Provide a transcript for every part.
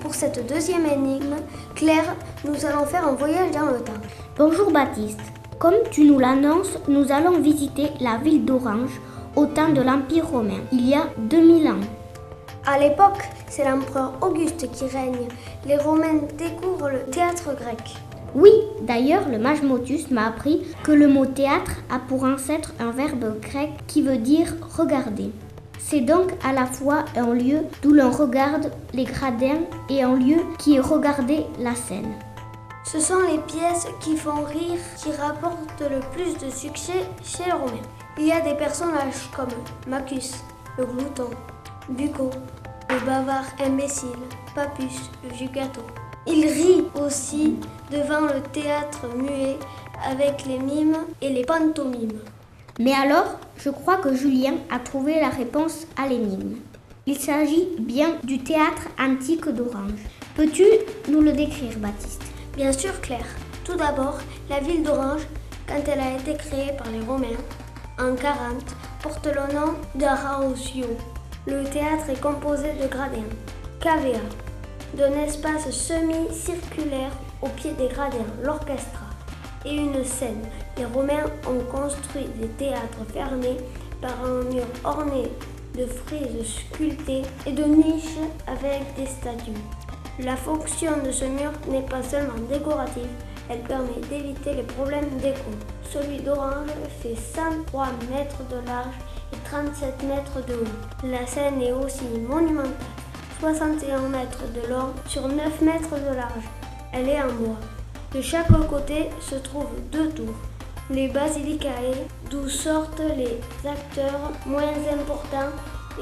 Pour cette deuxième énigme, Claire, nous allons faire un voyage dans le temps. Bonjour Baptiste. Comme tu nous l'annonces, nous allons visiter la ville d'Orange au temps de l'Empire romain, il y a 2000 ans. À l'époque, c'est l'empereur Auguste qui règne. Les Romains découvrent le théâtre grec. Oui, d'ailleurs, le mage Motus m'a appris que le mot théâtre a pour ancêtre un verbe grec qui veut dire regarder. C'est donc à la fois un lieu d'où l'on regarde les gradins et un lieu qui est regardé la scène. Ce sont les pièces qui font rire qui rapportent le plus de succès chez les Romains. Il y a des personnages comme Macus, le glouton, Bucco, le bavard imbécile, Papus, le vieux gâteau. Il rit aussi devant le théâtre muet avec les mimes et les pantomimes. Mais alors, je crois que Julien a trouvé la réponse à l'énigme. Il s'agit bien du théâtre antique d'Orange. Peux-tu nous le décrire, Baptiste? Bien sûr, Claire. Tout d'abord, la ville d'Orange, quand elle a été créée par les Romains en 40, porte le nom d'Arausio. Le théâtre est composé de gradins, cavea, d'un espace semi-circulaire au pied des gradins, l'orchestra, et une scène. Les Romains ont construit des théâtres fermés par un mur orné de frises sculptées et de niches avec des statues. La fonction de ce mur n'est pas seulement décorative, elle permet d'éviter les problèmes d'écho. Celui d'Orange fait 103 mètres de large et 37 mètres de haut. La scène est aussi monumentale. 61 mètres de long sur 9 mètres de large. Elle est en bois. De chaque côté se trouvent deux tours, les basilicae, d'où sortent les acteurs moins importants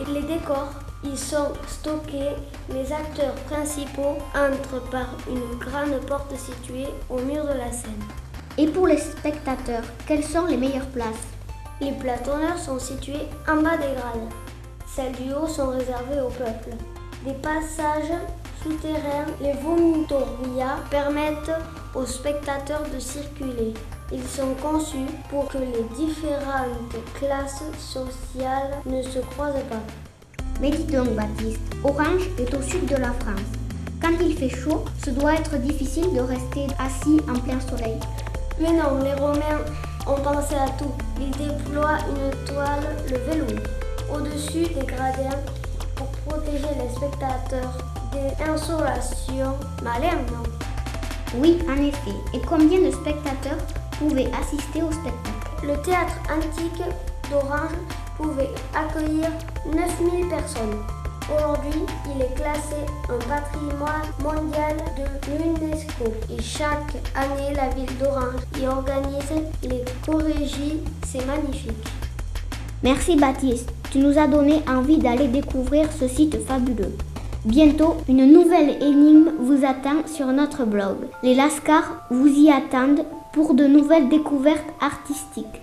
et les décors. Ils sont stockés. Les acteurs principaux entrent par une grande porte située au mur de la scène. Et pour les spectateurs, quelles sont les meilleures places? Les platonneurs sont situés en bas des grades. Celles du haut sont réservées au peuple. Des passages souterrains, les vomitoria, permettent aux spectateurs de circuler. Ils sont conçus pour que les différentes classes sociales ne se croisent pas. Mais dis donc, Baptiste, Orange est au sud de la France. Quand il fait chaud, ce doit être difficile de rester assis en plein soleil. Mais non, les Romains ont pensé à tout. Ils déploient une toile, le vélo, au-dessus des gradins pour protéger les spectateurs des insolations. Malin, non Oui, en effet. Et combien de spectateurs pouvaient assister au spectacle Le théâtre antique d'Orange pouvait accueillir 9000 personnes. Aujourd'hui, il est classé un patrimoine mondial de l'UNESCO et chaque année, la ville d'Orange y organise les corrégies. C'est magnifique. Merci Baptiste, tu nous as donné envie d'aller découvrir ce site fabuleux. Bientôt, une nouvelle énigme vous attend sur notre blog. Les Lascars vous y attendent pour de nouvelles découvertes artistiques.